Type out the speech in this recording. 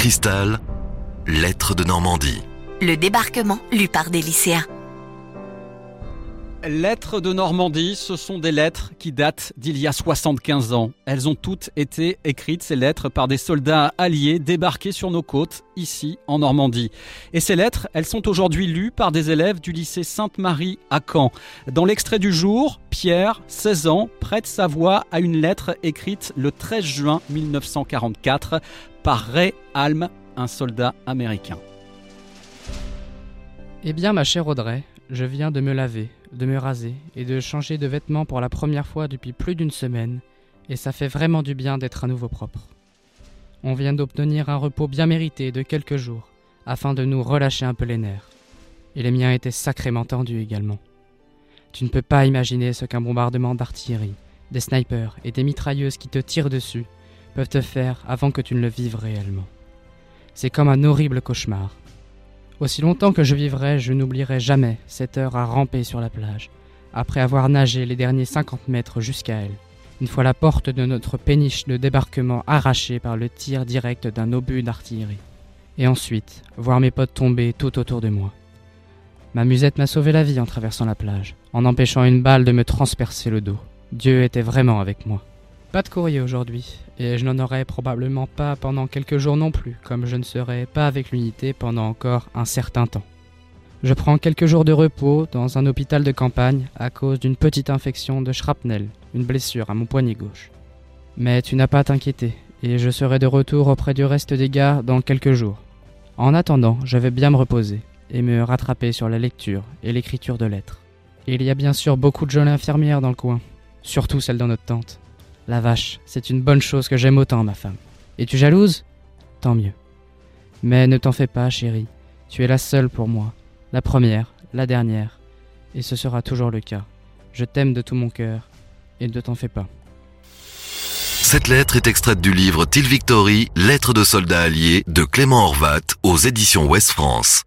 Cristal, lettres de Normandie. Le débarquement, lu par des lycéens. Lettres de Normandie, ce sont des lettres qui datent d'il y a 75 ans. Elles ont toutes été écrites, ces lettres, par des soldats alliés débarqués sur nos côtes, ici en Normandie. Et ces lettres, elles sont aujourd'hui lues par des élèves du lycée Sainte-Marie à Caen. Dans l'extrait du jour, Pierre, 16 ans, prête sa voix à une lettre écrite le 13 juin 1944 par Ray Alm, un soldat américain. Eh bien, ma chère Audrey, je viens de me laver, de me raser et de changer de vêtements pour la première fois depuis plus d'une semaine, et ça fait vraiment du bien d'être à nouveau propre. On vient d'obtenir un repos bien mérité de quelques jours, afin de nous relâcher un peu les nerfs. Et les miens étaient sacrément tendus également. Tu ne peux pas imaginer ce qu'un bombardement d'artillerie, des snipers et des mitrailleuses qui te tirent dessus peuvent te faire avant que tu ne le vives réellement. C'est comme un horrible cauchemar. Aussi longtemps que je vivrai, je n'oublierai jamais cette heure à ramper sur la plage, après avoir nagé les derniers 50 mètres jusqu'à elle, une fois la porte de notre péniche de débarquement arrachée par le tir direct d'un obus d'artillerie. Et ensuite, voir mes potes tomber tout autour de moi. Ma musette m'a sauvé la vie en traversant la plage, en empêchant une balle de me transpercer le dos. Dieu était vraiment avec moi. Pas de courrier aujourd'hui, et je n'en aurai probablement pas pendant quelques jours non plus, comme je ne serai pas avec l'unité pendant encore un certain temps. Je prends quelques jours de repos dans un hôpital de campagne à cause d'une petite infection de shrapnel, une blessure à mon poignet gauche. Mais tu n'as pas à t'inquiéter, et je serai de retour auprès du reste des gars dans quelques jours. En attendant, je vais bien me reposer et me rattraper sur la lecture et l'écriture de lettres. il y a bien sûr beaucoup de jolies infirmières dans le coin, surtout celle dans notre tente. La vache, c'est une bonne chose que j'aime autant ma femme. Es-tu jalouse? Tant mieux. Mais ne t'en fais pas, chérie. Tu es la seule pour moi. La première, la dernière. Et ce sera toujours le cas. Je t'aime de tout mon cœur. Et ne t'en fais pas. Cette lettre est extraite du livre Till Victory, Lettres de soldats alliés de Clément Horvat aux éditions Ouest France.